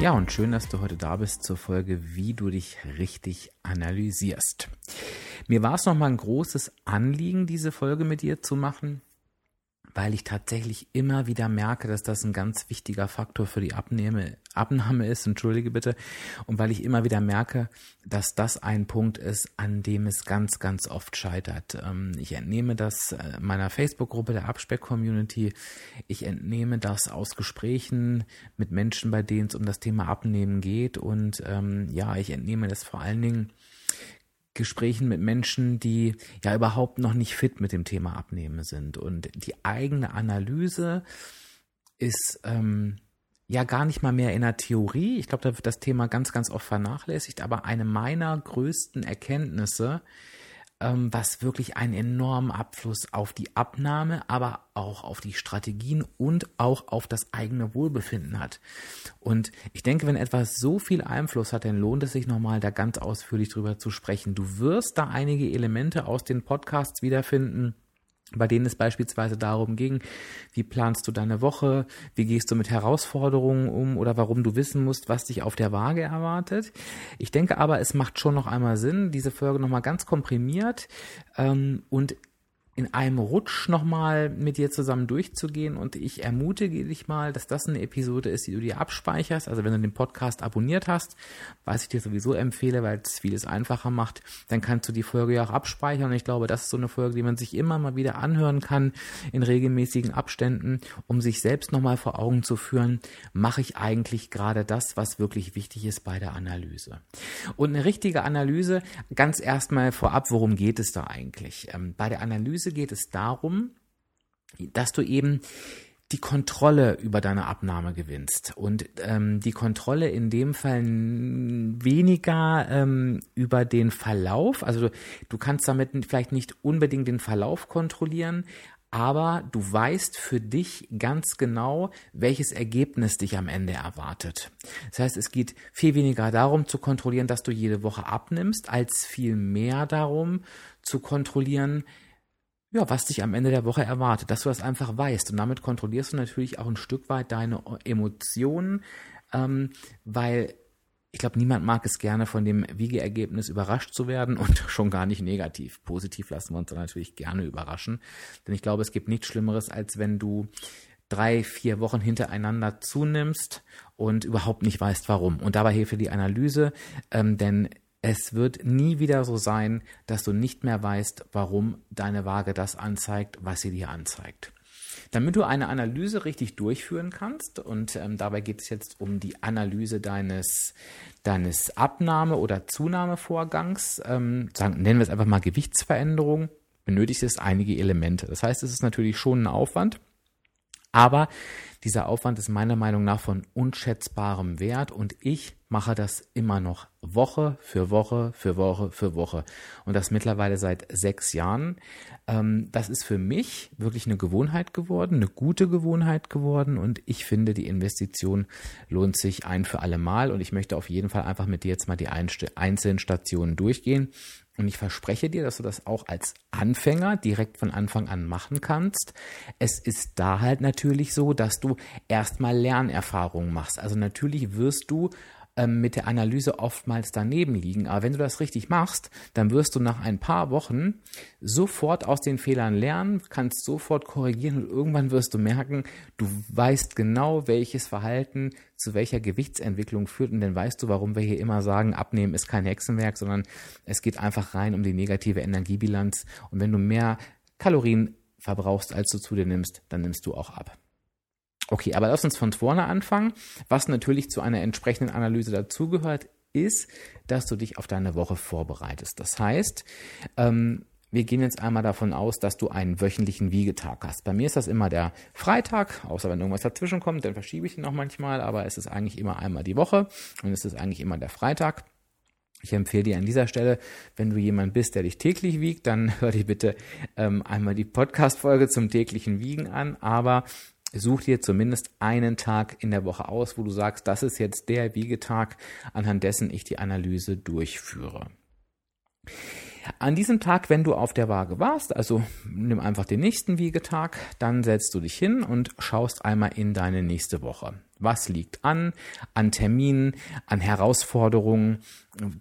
Ja, und schön, dass du heute da bist zur Folge, wie du dich richtig analysierst. Mir war es nochmal ein großes Anliegen, diese Folge mit dir zu machen, weil ich tatsächlich immer wieder merke, dass das ein ganz wichtiger Faktor für die Abnehme, Abnahme ist, entschuldige bitte, und weil ich immer wieder merke, dass das ein Punkt ist, an dem es ganz, ganz oft scheitert. Ähm, ich entnehme das äh, meiner Facebook-Gruppe der Abspeck-Community, ich entnehme das aus Gesprächen mit Menschen, bei denen es um das Thema Abnehmen geht. Und ähm, ja, ich entnehme das vor allen Dingen Gesprächen mit Menschen, die ja überhaupt noch nicht fit mit dem Thema Abnehmen sind. Und die eigene Analyse ist ähm, ja gar nicht mal mehr in der Theorie. Ich glaube, da wird das Thema ganz, ganz oft vernachlässigt. Aber eine meiner größten Erkenntnisse ähm, was wirklich einen enormen Abfluss auf die Abnahme, aber auch auf die Strategien und auch auf das eigene Wohlbefinden hat. Und ich denke, wenn etwas so viel Einfluss hat, dann lohnt es sich nochmal da ganz ausführlich drüber zu sprechen. Du wirst da einige Elemente aus den Podcasts wiederfinden bei denen es beispielsweise darum ging, wie planst du deine Woche, wie gehst du mit Herausforderungen um oder warum du wissen musst, was dich auf der Waage erwartet. Ich denke aber, es macht schon noch einmal Sinn, diese Folge nochmal ganz komprimiert ähm, und in einem Rutsch nochmal mit dir zusammen durchzugehen und ich ermutige dich mal, dass das eine Episode ist, die du dir abspeicherst. Also wenn du den Podcast abonniert hast, was ich dir sowieso empfehle, weil es vieles einfacher macht, dann kannst du die Folge ja auch abspeichern. Und ich glaube, das ist so eine Folge, die man sich immer mal wieder anhören kann in regelmäßigen Abständen, um sich selbst nochmal vor Augen zu führen, mache ich eigentlich gerade das, was wirklich wichtig ist bei der Analyse. Und eine richtige Analyse, ganz erstmal vorab, worum geht es da eigentlich? Ähm, bei der Analyse Analyse geht es darum, dass du eben die Kontrolle über deine Abnahme gewinnst. Und ähm, die Kontrolle in dem Fall weniger ähm, über den Verlauf. Also du, du kannst damit vielleicht nicht unbedingt den Verlauf kontrollieren, aber du weißt für dich ganz genau, welches Ergebnis dich am Ende erwartet. Das heißt, es geht viel weniger darum zu kontrollieren, dass du jede Woche abnimmst, als viel mehr darum zu kontrollieren, ja, was dich am Ende der Woche erwartet, dass du das einfach weißt. Und damit kontrollierst du natürlich auch ein Stück weit deine Emotionen, ähm, weil ich glaube, niemand mag es gerne, von dem Wiegeergebnis überrascht zu werden und schon gar nicht negativ. Positiv lassen wir uns dann natürlich gerne überraschen. Denn ich glaube, es gibt nichts Schlimmeres, als wenn du drei, vier Wochen hintereinander zunimmst und überhaupt nicht weißt, warum. Und dabei hilft dir die Analyse, ähm, denn es wird nie wieder so sein, dass du nicht mehr weißt, warum deine Waage das anzeigt, was sie dir anzeigt. Damit du eine Analyse richtig durchführen kannst, und ähm, dabei geht es jetzt um die Analyse deines, deines Abnahme- oder Zunahmevorgangs, ähm, sagen, nennen wir es einfach mal Gewichtsveränderung, benötigt es einige Elemente. Das heißt, es ist natürlich schon ein Aufwand, aber dieser Aufwand ist meiner Meinung nach von unschätzbarem Wert und ich mache das immer noch Woche für Woche für Woche für Woche. Und das mittlerweile seit sechs Jahren. Ähm, das ist für mich wirklich eine Gewohnheit geworden, eine gute Gewohnheit geworden und ich finde, die Investition lohnt sich ein für alle Mal. Und ich möchte auf jeden Fall einfach mit dir jetzt mal die einzelnen Stationen durchgehen und ich verspreche dir, dass du das auch als Anfänger direkt von Anfang an machen kannst. Es ist da halt natürlich so, dass du erstmal Lernerfahrungen machst. Also natürlich wirst du ähm, mit der Analyse oftmals daneben liegen. Aber wenn du das richtig machst, dann wirst du nach ein paar Wochen sofort aus den Fehlern lernen, kannst sofort korrigieren und irgendwann wirst du merken, du weißt genau, welches Verhalten zu welcher Gewichtsentwicklung führt und dann weißt du, warum wir hier immer sagen, abnehmen ist kein Hexenwerk, sondern es geht einfach rein um die negative Energiebilanz und wenn du mehr Kalorien verbrauchst, als du zu dir nimmst, dann nimmst du auch ab. Okay, aber lass uns von vorne anfangen. Was natürlich zu einer entsprechenden Analyse dazugehört, ist, dass du dich auf deine Woche vorbereitest. Das heißt, ähm, wir gehen jetzt einmal davon aus, dass du einen wöchentlichen Wiegetag hast. Bei mir ist das immer der Freitag, außer wenn irgendwas dazwischen kommt, dann verschiebe ich ihn auch manchmal, aber es ist eigentlich immer einmal die Woche und es ist eigentlich immer der Freitag. Ich empfehle dir an dieser Stelle, wenn du jemand bist, der dich täglich wiegt, dann hör dir bitte ähm, einmal die Podcast-Folge zum täglichen Wiegen an, aber such dir zumindest einen Tag in der Woche aus, wo du sagst, das ist jetzt der Wiegetag, anhand dessen ich die Analyse durchführe. An diesem Tag, wenn du auf der Waage warst, also nimm einfach den nächsten Wiegetag, dann setzt du dich hin und schaust einmal in deine nächste Woche. Was liegt an, an Terminen, an Herausforderungen?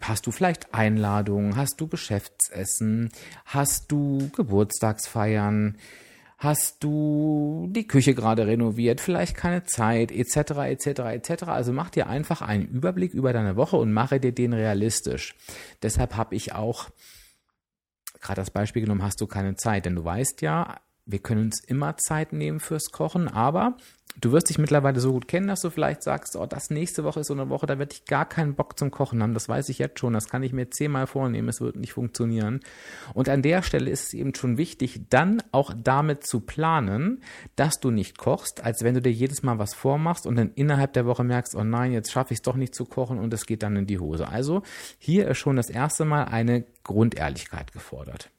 Hast du vielleicht Einladungen? Hast du Geschäftsessen? Hast du Geburtstagsfeiern? Hast du die Küche gerade renoviert? Vielleicht keine Zeit, etc., etc., etc. Also mach dir einfach einen Überblick über deine Woche und mache dir den realistisch. Deshalb habe ich auch gerade das Beispiel genommen, hast du keine Zeit, denn du weißt ja, wir können uns immer Zeit nehmen fürs Kochen, aber du wirst dich mittlerweile so gut kennen, dass du vielleicht sagst, oh, das nächste Woche ist so eine Woche, da werde ich gar keinen Bock zum Kochen haben. Das weiß ich jetzt schon. Das kann ich mir zehnmal vornehmen. Es wird nicht funktionieren. Und an der Stelle ist es eben schon wichtig, dann auch damit zu planen, dass du nicht kochst, als wenn du dir jedes Mal was vormachst und dann innerhalb der Woche merkst, oh nein, jetzt schaffe ich es doch nicht zu kochen und es geht dann in die Hose. Also hier ist schon das erste Mal eine Grundehrlichkeit gefordert.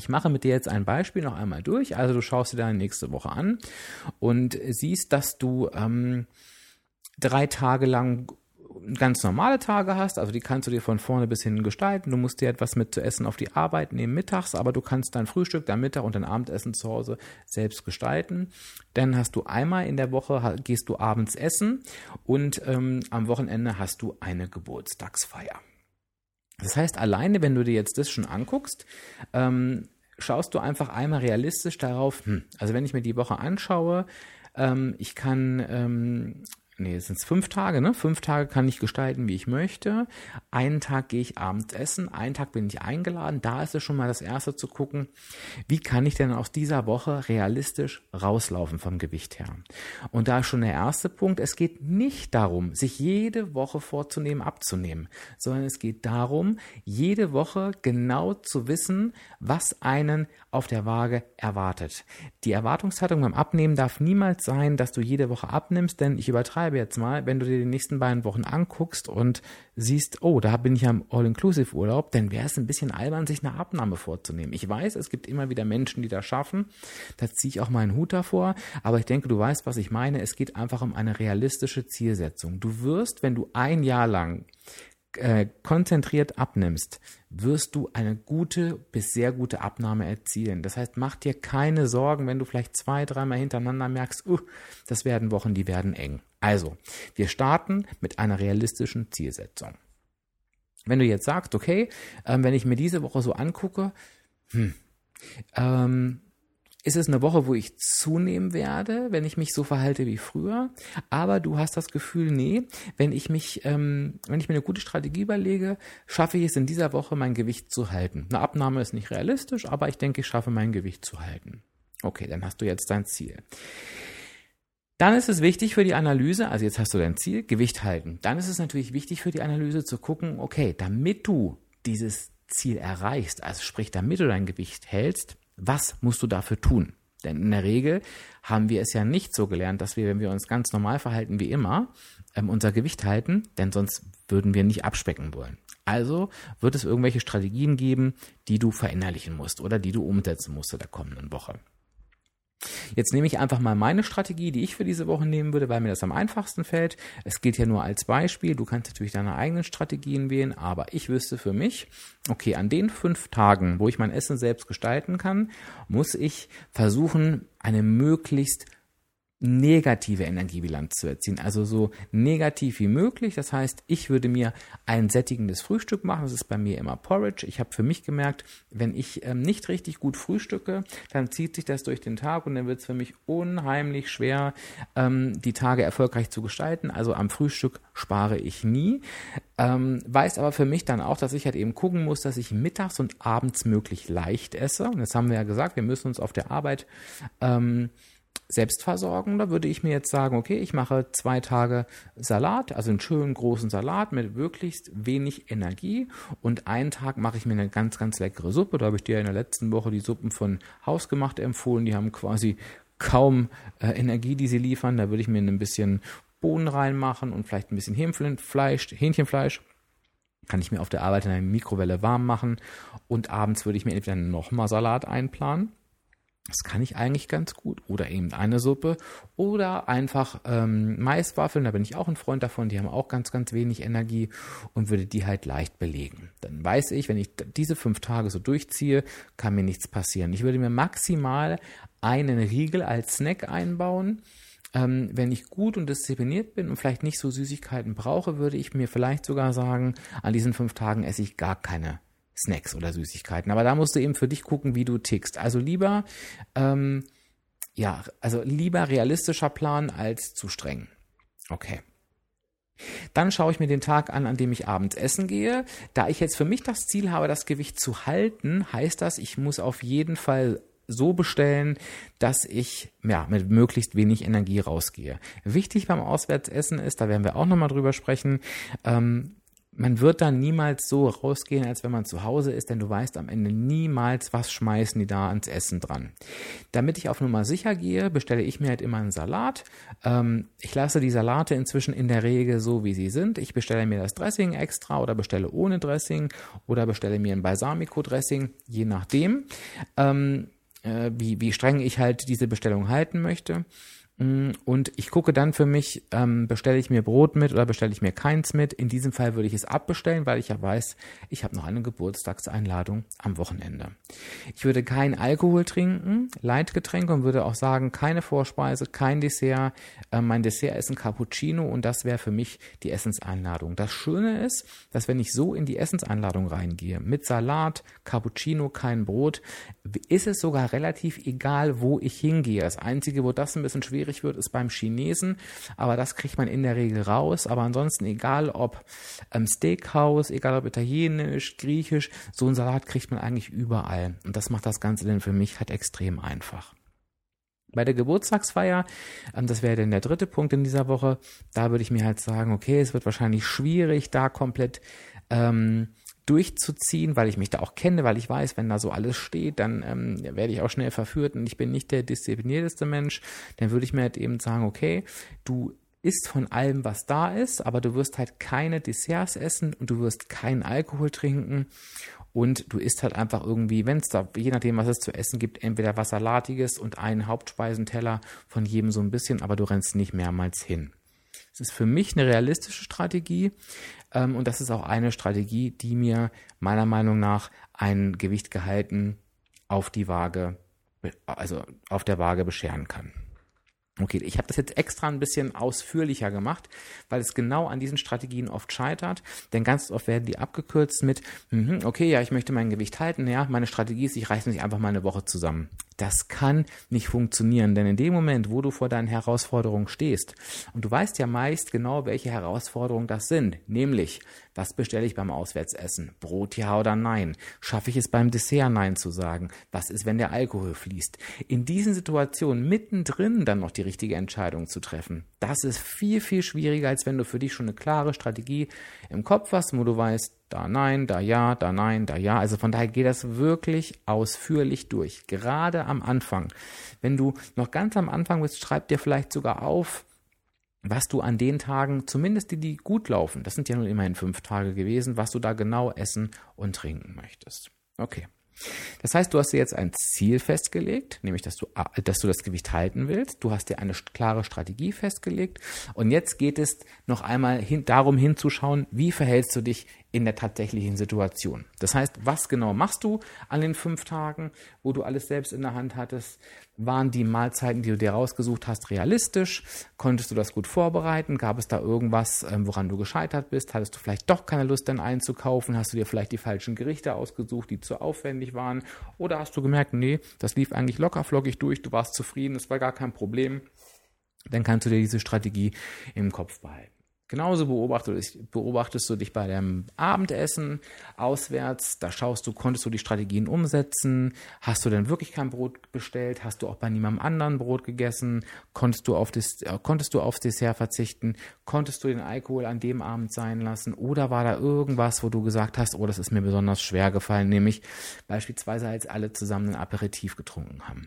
Ich mache mit dir jetzt ein Beispiel noch einmal durch. Also du schaust dir deine nächste Woche an und siehst, dass du ähm, drei Tage lang ganz normale Tage hast, also die kannst du dir von vorne bis hinten gestalten. Du musst dir etwas mit zu essen auf die Arbeit nehmen mittags, aber du kannst dein Frühstück, dein Mittag und dein Abendessen zu Hause selbst gestalten. Dann hast du einmal in der Woche, gehst du abends essen und ähm, am Wochenende hast du eine Geburtstagsfeier. Das heißt, alleine, wenn du dir jetzt das schon anguckst, ähm, schaust du einfach einmal realistisch darauf, hm, also wenn ich mir die Woche anschaue, ähm, ich kann ähm, nee, es sind fünf Tage, ne? Fünf Tage kann ich gestalten, wie ich möchte. Einen Tag gehe ich abends essen, einen Tag bin ich eingeladen. Da ist es schon mal das erste zu gucken, wie kann ich denn aus dieser Woche realistisch rauslaufen vom Gewicht her. Und da ist schon der erste Punkt, es geht nicht darum, sich jede Woche vorzunehmen, abzunehmen, sondern es geht darum, jede Woche genau zu wissen, was einen auf der Waage erwartet. Die Erwartungshaltung beim Abnehmen darf niemals sein, dass du jede Woche abnimmst, denn ich übertreibe jetzt mal, wenn du dir die nächsten beiden Wochen anguckst und siehst, oh, da bin ich am All-Inclusive-Urlaub, dann wäre es ein bisschen albern, sich eine Abnahme vorzunehmen. Ich weiß, es gibt immer wieder Menschen, die das schaffen. Da ziehe ich auch meinen Hut davor. Aber ich denke, du weißt, was ich meine. Es geht einfach um eine realistische Zielsetzung. Du wirst, wenn du ein Jahr lang äh, konzentriert abnimmst, wirst du eine gute bis sehr gute Abnahme erzielen. Das heißt, mach dir keine Sorgen, wenn du vielleicht zwei, dreimal hintereinander merkst, uh, das werden Wochen, die werden eng. Also, wir starten mit einer realistischen Zielsetzung. Wenn du jetzt sagst, okay, ähm, wenn ich mir diese Woche so angucke, hm, ähm, ist es eine Woche, wo ich zunehmen werde, wenn ich mich so verhalte wie früher. Aber du hast das Gefühl, nee, wenn ich mich, ähm, wenn ich mir eine gute Strategie überlege, schaffe ich es in dieser Woche, mein Gewicht zu halten. Eine Abnahme ist nicht realistisch, aber ich denke, ich schaffe mein Gewicht zu halten. Okay, dann hast du jetzt dein Ziel. Dann ist es wichtig für die Analyse, also jetzt hast du dein Ziel, Gewicht halten. Dann ist es natürlich wichtig für die Analyse zu gucken, okay, damit du dieses Ziel erreichst, also sprich, damit du dein Gewicht hältst, was musst du dafür tun? Denn in der Regel haben wir es ja nicht so gelernt, dass wir, wenn wir uns ganz normal verhalten wie immer, ähm, unser Gewicht halten, denn sonst würden wir nicht abspecken wollen. Also wird es irgendwelche Strategien geben, die du verinnerlichen musst oder die du umsetzen musst in der kommenden Woche. Jetzt nehme ich einfach mal meine Strategie, die ich für diese Woche nehmen würde, weil mir das am einfachsten fällt. Es geht ja nur als Beispiel. Du kannst natürlich deine eigenen Strategien wählen, aber ich wüsste für mich, okay, an den fünf Tagen, wo ich mein Essen selbst gestalten kann, muss ich versuchen, eine möglichst negative Energiebilanz zu erzielen. Also so negativ wie möglich. Das heißt, ich würde mir ein sättigendes Frühstück machen. Das ist bei mir immer Porridge. Ich habe für mich gemerkt, wenn ich ähm, nicht richtig gut frühstücke, dann zieht sich das durch den Tag und dann wird es für mich unheimlich schwer, ähm, die Tage erfolgreich zu gestalten. Also am Frühstück spare ich nie. Ähm, weiß aber für mich dann auch, dass ich halt eben gucken muss, dass ich mittags und abends möglich leicht esse. Und das haben wir ja gesagt, wir müssen uns auf der Arbeit ähm, Selbstversorgender würde ich mir jetzt sagen, okay, ich mache zwei Tage Salat, also einen schönen großen Salat mit möglichst wenig Energie und einen Tag mache ich mir eine ganz, ganz leckere Suppe. Da habe ich dir in der letzten Woche die Suppen von Hausgemacht empfohlen. Die haben quasi kaum äh, Energie, die sie liefern. Da würde ich mir ein bisschen Bohnen reinmachen und vielleicht ein bisschen Hähnchenfleisch, Hähnchenfleisch. Kann ich mir auf der Arbeit in einer Mikrowelle warm machen. Und abends würde ich mir entweder nochmal Salat einplanen das kann ich eigentlich ganz gut. Oder eben eine Suppe. Oder einfach ähm, Maiswaffeln, da bin ich auch ein Freund davon, die haben auch ganz, ganz wenig Energie und würde die halt leicht belegen. Dann weiß ich, wenn ich diese fünf Tage so durchziehe, kann mir nichts passieren. Ich würde mir maximal einen Riegel als Snack einbauen. Ähm, wenn ich gut und diszipliniert bin und vielleicht nicht so Süßigkeiten brauche, würde ich mir vielleicht sogar sagen, an diesen fünf Tagen esse ich gar keine Snacks oder Süßigkeiten. Aber da musst du eben für dich gucken, wie du tickst. Also lieber, ähm, ja, also lieber realistischer Plan als zu streng. Okay. Dann schaue ich mir den Tag an, an dem ich abends essen gehe. Da ich jetzt für mich das Ziel habe, das Gewicht zu halten, heißt das, ich muss auf jeden Fall so bestellen, dass ich ja, mit möglichst wenig Energie rausgehe. Wichtig beim Auswärtsessen ist, da werden wir auch nochmal drüber sprechen, ähm, man wird dann niemals so rausgehen, als wenn man zu Hause ist, denn du weißt am Ende niemals, was schmeißen die da ans Essen dran. Damit ich auf Nummer sicher gehe, bestelle ich mir halt immer einen Salat. Ähm, ich lasse die Salate inzwischen in der Regel so, wie sie sind. Ich bestelle mir das Dressing extra oder bestelle ohne Dressing oder bestelle mir ein Balsamico-Dressing, je nachdem, ähm, äh, wie, wie streng ich halt diese Bestellung halten möchte. Mm, und ich gucke dann für mich, ähm, bestelle ich mir Brot mit oder bestelle ich mir keins mit. In diesem Fall würde ich es abbestellen, weil ich ja weiß, ich habe noch eine Geburtstagseinladung am Wochenende. Ich würde keinen Alkohol trinken, Leitgetränke und würde auch sagen, keine Vorspeise, kein Dessert. Äh, mein Dessert ist ein Cappuccino und das wäre für mich die Essenseinladung. Das Schöne ist, dass wenn ich so in die Essenseinladung reingehe, mit Salat, Cappuccino, kein Brot, ist es sogar relativ egal, wo ich hingehe. Das Einzige, wo das ein bisschen schwierig schwierig wird, ist beim Chinesen, aber das kriegt man in der Regel raus. Aber ansonsten, egal ob ähm, Steakhouse, egal ob Italienisch, Griechisch, so ein Salat kriegt man eigentlich überall. Und das macht das Ganze dann für mich halt extrem einfach. Bei der Geburtstagsfeier, ähm, das wäre dann der dritte Punkt in dieser Woche, da würde ich mir halt sagen, okay, es wird wahrscheinlich schwierig, da komplett ähm, durchzuziehen, weil ich mich da auch kenne, weil ich weiß, wenn da so alles steht, dann ähm, werde ich auch schnell verführt und ich bin nicht der disziplinierteste Mensch, dann würde ich mir halt eben sagen, okay, du isst von allem, was da ist, aber du wirst halt keine Desserts essen und du wirst keinen Alkohol trinken und du isst halt einfach irgendwie, wenn es da, je nachdem, was es zu essen gibt, entweder was Salatiges und einen Hauptspeisenteller von jedem so ein bisschen, aber du rennst nicht mehrmals hin. Es ist für mich eine realistische Strategie ähm, und das ist auch eine Strategie, die mir meiner Meinung nach ein Gewicht gehalten auf die Waage, also auf der Waage bescheren kann. Okay, ich habe das jetzt extra ein bisschen ausführlicher gemacht, weil es genau an diesen Strategien oft scheitert. Denn ganz oft werden die abgekürzt mit, mm okay, ja, ich möchte mein Gewicht halten. Ja, meine Strategie ist, ich reiße mich einfach mal eine Woche zusammen. Das kann nicht funktionieren, denn in dem Moment, wo du vor deinen Herausforderungen stehst, und du weißt ja meist genau, welche Herausforderungen das sind, nämlich, was bestelle ich beim Auswärtsessen? Brot ja oder nein? Schaffe ich es beim Dessert nein zu sagen? Was ist, wenn der Alkohol fließt? In diesen Situationen mittendrin dann noch die richtige Entscheidung zu treffen, das ist viel, viel schwieriger, als wenn du für dich schon eine klare Strategie im Kopf hast, wo du weißt, da nein, da ja, da nein, da ja. Also von daher geht das wirklich ausführlich durch. Gerade am Anfang. Wenn du noch ganz am Anfang bist, schreib dir vielleicht sogar auf, was du an den Tagen, zumindest die, die gut laufen, das sind ja nun immerhin fünf Tage gewesen, was du da genau essen und trinken möchtest. Okay. Das heißt, du hast dir jetzt ein Ziel festgelegt, nämlich dass du, dass du das Gewicht halten willst. Du hast dir eine klare Strategie festgelegt. Und jetzt geht es noch einmal hin, darum hinzuschauen, wie verhältst du dich in der tatsächlichen Situation. Das heißt, was genau machst du an den fünf Tagen, wo du alles selbst in der Hand hattest? Waren die Mahlzeiten, die du dir rausgesucht hast, realistisch? Konntest du das gut vorbereiten? Gab es da irgendwas, ähm, woran du gescheitert bist? Hattest du vielleicht doch keine Lust, dann einzukaufen? Hast du dir vielleicht die falschen Gerichte ausgesucht, die zu aufwendig waren? Oder hast du gemerkt, nee, das lief eigentlich locker flockig durch, du warst zufrieden, es war gar kein Problem? Dann kannst du dir diese Strategie im Kopf behalten. Genauso beobachtest, du dich bei deinem Abendessen auswärts. Da schaust du, konntest du die Strategien umsetzen? Hast du denn wirklich kein Brot bestellt? Hast du auch bei niemandem anderen Brot gegessen? Konntest du, auf das, äh, konntest du aufs Dessert verzichten? Konntest du den Alkohol an dem Abend sein lassen? Oder war da irgendwas, wo du gesagt hast, oh, das ist mir besonders schwer gefallen, nämlich beispielsweise als alle zusammen ein Aperitif getrunken haben?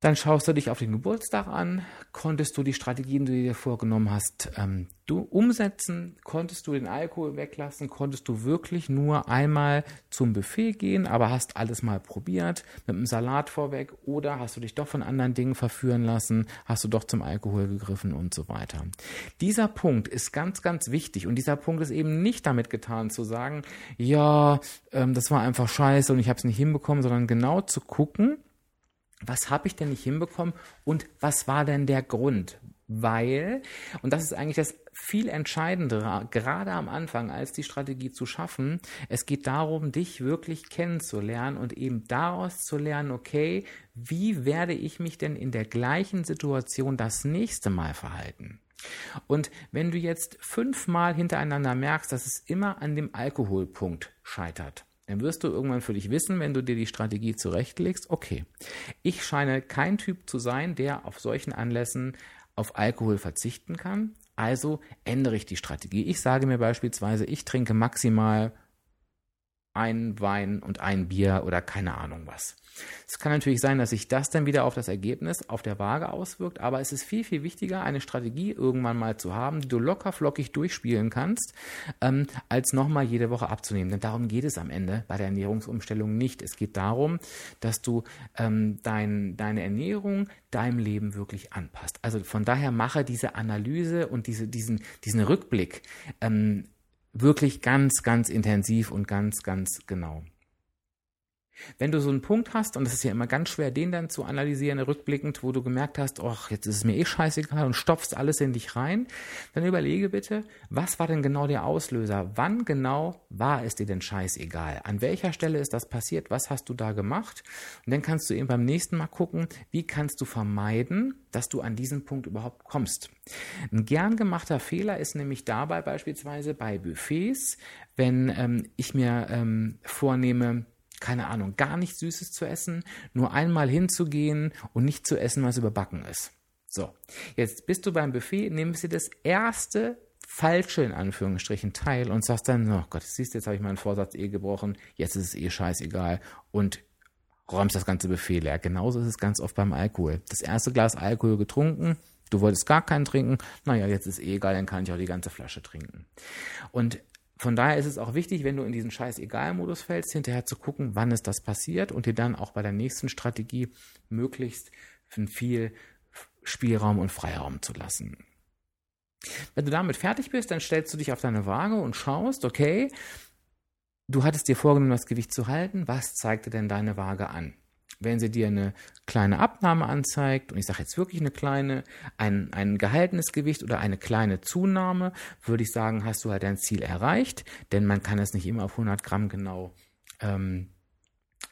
Dann schaust du dich auf den Geburtstag an. Konntest du die Strategien, die du dir vorgenommen hast, ähm, du umsetzen? Konntest du den Alkohol weglassen? Konntest du wirklich nur einmal zum Buffet gehen, aber hast alles mal probiert mit einem Salat vorweg? Oder hast du dich doch von anderen Dingen verführen lassen? Hast du doch zum Alkohol gegriffen und so weiter? Dieser Punkt ist ganz, ganz wichtig. Und dieser Punkt ist eben nicht damit getan zu sagen, ja, ähm, das war einfach scheiße und ich habe es nicht hinbekommen, sondern genau zu gucken, was habe ich denn nicht hinbekommen und was war denn der Grund? Weil, und das ist eigentlich das viel Entscheidendere, gerade am Anfang, als die Strategie zu schaffen, es geht darum, dich wirklich kennenzulernen und eben daraus zu lernen, okay, wie werde ich mich denn in der gleichen Situation das nächste Mal verhalten? Und wenn du jetzt fünfmal hintereinander merkst, dass es immer an dem Alkoholpunkt scheitert, dann wirst du irgendwann für dich wissen, wenn du dir die Strategie zurechtlegst, okay, ich scheine kein Typ zu sein, der auf solchen Anlässen auf Alkohol verzichten kann. Also ändere ich die Strategie. Ich sage mir beispielsweise, ich trinke maximal ein Wein und ein Bier oder keine Ahnung was. Es kann natürlich sein, dass sich das dann wieder auf das Ergebnis auf der Waage auswirkt, aber es ist viel, viel wichtiger, eine Strategie irgendwann mal zu haben, die du locker flockig durchspielen kannst, ähm, als nochmal jede Woche abzunehmen. Denn darum geht es am Ende bei der Ernährungsumstellung nicht. Es geht darum, dass du ähm, dein, deine Ernährung deinem Leben wirklich anpasst. Also von daher mache diese Analyse und diese, diesen, diesen Rückblick ähm, wirklich ganz, ganz intensiv und ganz, ganz genau. Wenn du so einen Punkt hast, und es ist ja immer ganz schwer, den dann zu analysieren, rückblickend, wo du gemerkt hast, ach, jetzt ist es mir eh scheißegal und stopfst alles in dich rein, dann überlege bitte, was war denn genau der Auslöser? Wann genau war es dir denn scheißegal? An welcher Stelle ist das passiert? Was hast du da gemacht? Und dann kannst du eben beim nächsten Mal gucken, wie kannst du vermeiden, dass du an diesen Punkt überhaupt kommst. Ein gern gemachter Fehler ist nämlich dabei beispielsweise bei Buffets, wenn ähm, ich mir ähm, vornehme, keine Ahnung, gar nichts Süßes zu essen, nur einmal hinzugehen und nicht zu essen, was überbacken ist. So, jetzt bist du beim Buffet, nimmst dir das erste falsche, in Anführungsstrichen, Teil und sagst dann, oh Gott, siehst du, jetzt habe ich meinen Vorsatz eh gebrochen, jetzt ist es eh scheißegal und räumst das ganze Buffet leer. Genauso ist es ganz oft beim Alkohol. Das erste Glas Alkohol getrunken, du wolltest gar keinen trinken, naja, jetzt ist eh egal, dann kann ich auch die ganze Flasche trinken. Und von daher ist es auch wichtig, wenn du in diesen Scheiß-Egal-Modus fällst, hinterher zu gucken, wann ist das passiert und dir dann auch bei der nächsten Strategie möglichst viel Spielraum und Freiraum zu lassen. Wenn du damit fertig bist, dann stellst du dich auf deine Waage und schaust, okay, du hattest dir vorgenommen, das Gewicht zu halten, was zeigte denn deine Waage an? Wenn sie dir eine kleine Abnahme anzeigt, und ich sage jetzt wirklich eine kleine, ein, ein gehaltenes Gewicht oder eine kleine Zunahme, würde ich sagen, hast du halt dein Ziel erreicht, denn man kann es nicht immer auf 100 Gramm genau ähm,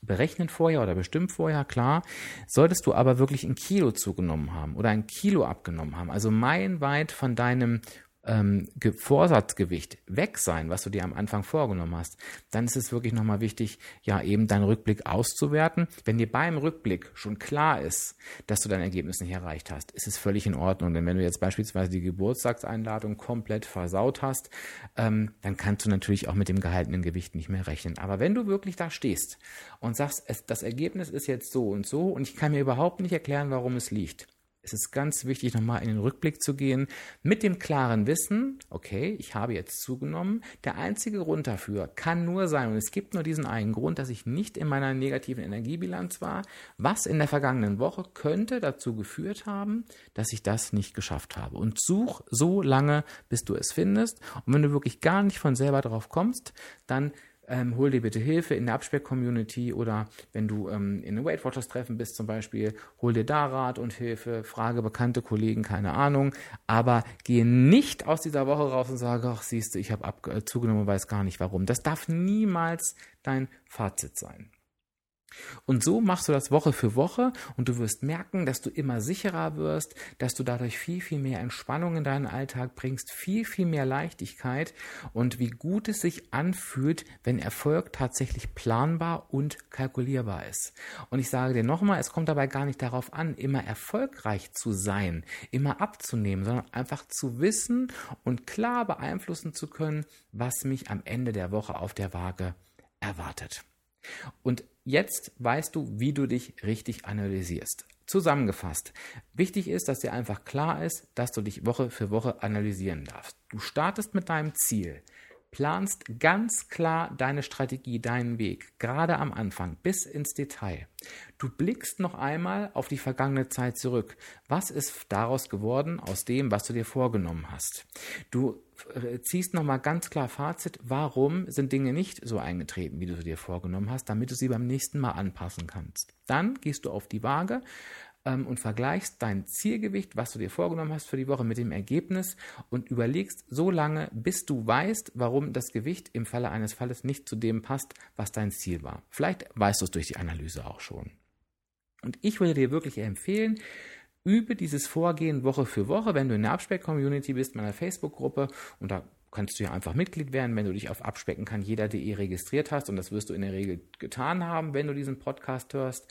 berechnen vorher oder bestimmt vorher, klar. Solltest du aber wirklich ein Kilo zugenommen haben oder ein Kilo abgenommen haben, also meilenweit von deinem ähm, Vorsatzgewicht weg sein, was du dir am Anfang vorgenommen hast, dann ist es wirklich nochmal wichtig, ja, eben deinen Rückblick auszuwerten. Wenn dir beim Rückblick schon klar ist, dass du dein Ergebnis nicht erreicht hast, ist es völlig in Ordnung. Denn wenn du jetzt beispielsweise die Geburtstagseinladung komplett versaut hast, ähm, dann kannst du natürlich auch mit dem gehaltenen Gewicht nicht mehr rechnen. Aber wenn du wirklich da stehst und sagst, es, das Ergebnis ist jetzt so und so und ich kann mir überhaupt nicht erklären, warum es liegt, es ist ganz wichtig, nochmal in den Rückblick zu gehen, mit dem klaren Wissen, okay, ich habe jetzt zugenommen. Der einzige Grund dafür kann nur sein, und es gibt nur diesen einen Grund, dass ich nicht in meiner negativen Energiebilanz war. Was in der vergangenen Woche könnte dazu geführt haben, dass ich das nicht geschafft habe. Und such so lange, bis du es findest. Und wenn du wirklich gar nicht von selber drauf kommst, dann ähm, hol dir bitte Hilfe in der Abspeck-Community oder wenn du ähm, in einem Weight Watchers Treffen bist zum Beispiel, hol dir da Rat und Hilfe, frage bekannte Kollegen, keine Ahnung, aber gehe nicht aus dieser Woche raus und sage, ach siehst du, ich habe äh, zugenommen, weiß gar nicht warum. Das darf niemals dein Fazit sein. Und so machst du das Woche für Woche und du wirst merken, dass du immer sicherer wirst, dass du dadurch viel, viel mehr Entspannung in deinen Alltag bringst, viel, viel mehr Leichtigkeit und wie gut es sich anfühlt, wenn Erfolg tatsächlich planbar und kalkulierbar ist. Und ich sage dir nochmal, es kommt dabei gar nicht darauf an, immer erfolgreich zu sein, immer abzunehmen, sondern einfach zu wissen und klar beeinflussen zu können, was mich am Ende der Woche auf der Waage erwartet. Und jetzt weißt du, wie du dich richtig analysierst. Zusammengefasst, wichtig ist, dass dir einfach klar ist, dass du dich Woche für Woche analysieren darfst. Du startest mit deinem Ziel planst ganz klar deine Strategie, deinen Weg, gerade am Anfang bis ins Detail. Du blickst noch einmal auf die vergangene Zeit zurück. Was ist daraus geworden aus dem, was du dir vorgenommen hast? Du äh, ziehst nochmal ganz klar Fazit, warum sind Dinge nicht so eingetreten, wie du sie dir vorgenommen hast, damit du sie beim nächsten Mal anpassen kannst. Dann gehst du auf die Waage, ähm, und vergleichst dein Zielgewicht, was du dir vorgenommen hast für die Woche mit dem Ergebnis und überlegst so lange, bis du weißt, warum das Gewicht im Falle eines Falles nicht zu dem passt, was dein Ziel war. Vielleicht weißt du es durch die Analyse auch schon. Und ich würde dir wirklich empfehlen, übe dieses Vorgehen Woche für Woche, wenn du in der Abspeck-Community bist, meiner Facebook-Gruppe und da kannst du ja einfach Mitglied werden, wenn du dich auf abspecken kann jeder.de registriert hast und das wirst du in der Regel getan haben, wenn du diesen Podcast hörst.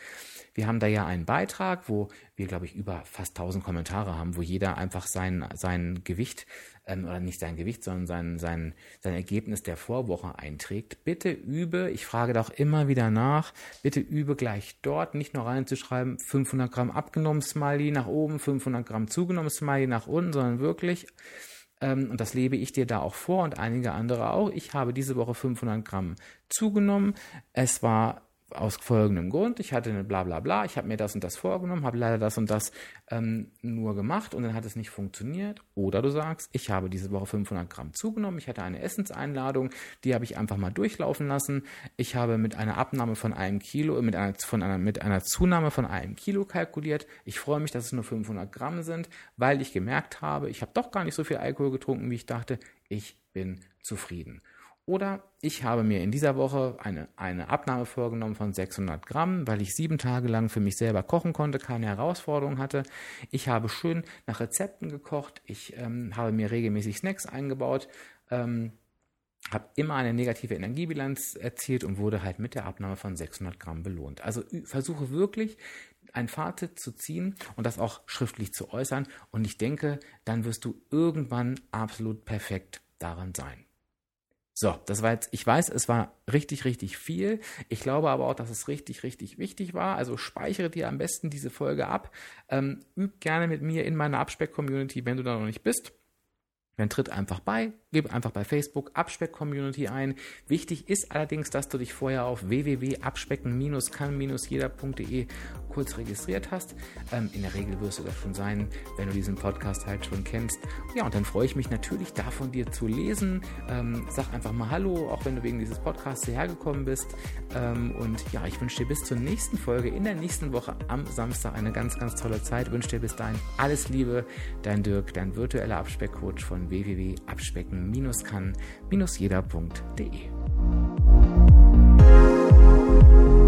Wir haben da ja einen Beitrag, wo wir, glaube ich, über fast 1000 Kommentare haben, wo jeder einfach sein, sein Gewicht ähm, oder nicht sein Gewicht, sondern sein, sein, sein Ergebnis der Vorwoche einträgt. Bitte übe, ich frage doch immer wieder nach, bitte übe gleich dort, nicht nur reinzuschreiben, 500 Gramm abgenommen, Smiley nach oben, 500 Gramm zugenommen, Smiley nach unten, sondern wirklich und das lebe ich dir da auch vor und einige andere auch. Ich habe diese Woche 500 Gramm zugenommen. Es war aus folgendem Grund, ich hatte eine bla bla bla, ich habe mir das und das vorgenommen, habe leider das und das ähm, nur gemacht und dann hat es nicht funktioniert. Oder du sagst, ich habe diese Woche 500 Gramm zugenommen, ich hatte eine Essenseinladung, die habe ich einfach mal durchlaufen lassen. Ich habe mit einer Abnahme von einem Kilo, mit einer, von einer, mit einer Zunahme von einem Kilo kalkuliert. Ich freue mich, dass es nur 500 Gramm sind, weil ich gemerkt habe, ich habe doch gar nicht so viel Alkohol getrunken, wie ich dachte. Ich bin zufrieden. Oder ich habe mir in dieser Woche eine, eine Abnahme vorgenommen von 600 Gramm, weil ich sieben Tage lang für mich selber kochen konnte, keine Herausforderung hatte. Ich habe schön nach Rezepten gekocht. Ich ähm, habe mir regelmäßig Snacks eingebaut. Ähm, habe immer eine negative Energiebilanz erzielt und wurde halt mit der Abnahme von 600 Gramm belohnt. Also versuche wirklich ein Fazit zu ziehen und das auch schriftlich zu äußern. Und ich denke, dann wirst du irgendwann absolut perfekt daran sein. So, das war jetzt, ich weiß, es war richtig, richtig viel. Ich glaube aber auch, dass es richtig, richtig wichtig war. Also speichere dir am besten diese Folge ab. Ähm, üb gerne mit mir in meiner Abspeck-Community, wenn du da noch nicht bist. Dann tritt einfach bei, gib einfach bei Facebook Abspeck-Community ein. Wichtig ist allerdings, dass du dich vorher auf www.abspecken-kann-jeder.de kurz registriert hast. Ähm, in der Regel wirst du das schon sein, wenn du diesen Podcast halt schon kennst. Ja, und dann freue ich mich natürlich da von dir zu lesen. Ähm, sag einfach mal Hallo, auch wenn du wegen dieses Podcasts hierher gekommen bist. Ähm, und ja, ich wünsche dir bis zur nächsten Folge in der nächsten Woche am Samstag eine ganz, ganz tolle Zeit. Wünsche dir bis dahin alles Liebe. Dein Dirk, dein virtueller Abspeckcoach von www.abspecken-kann-jeder.de.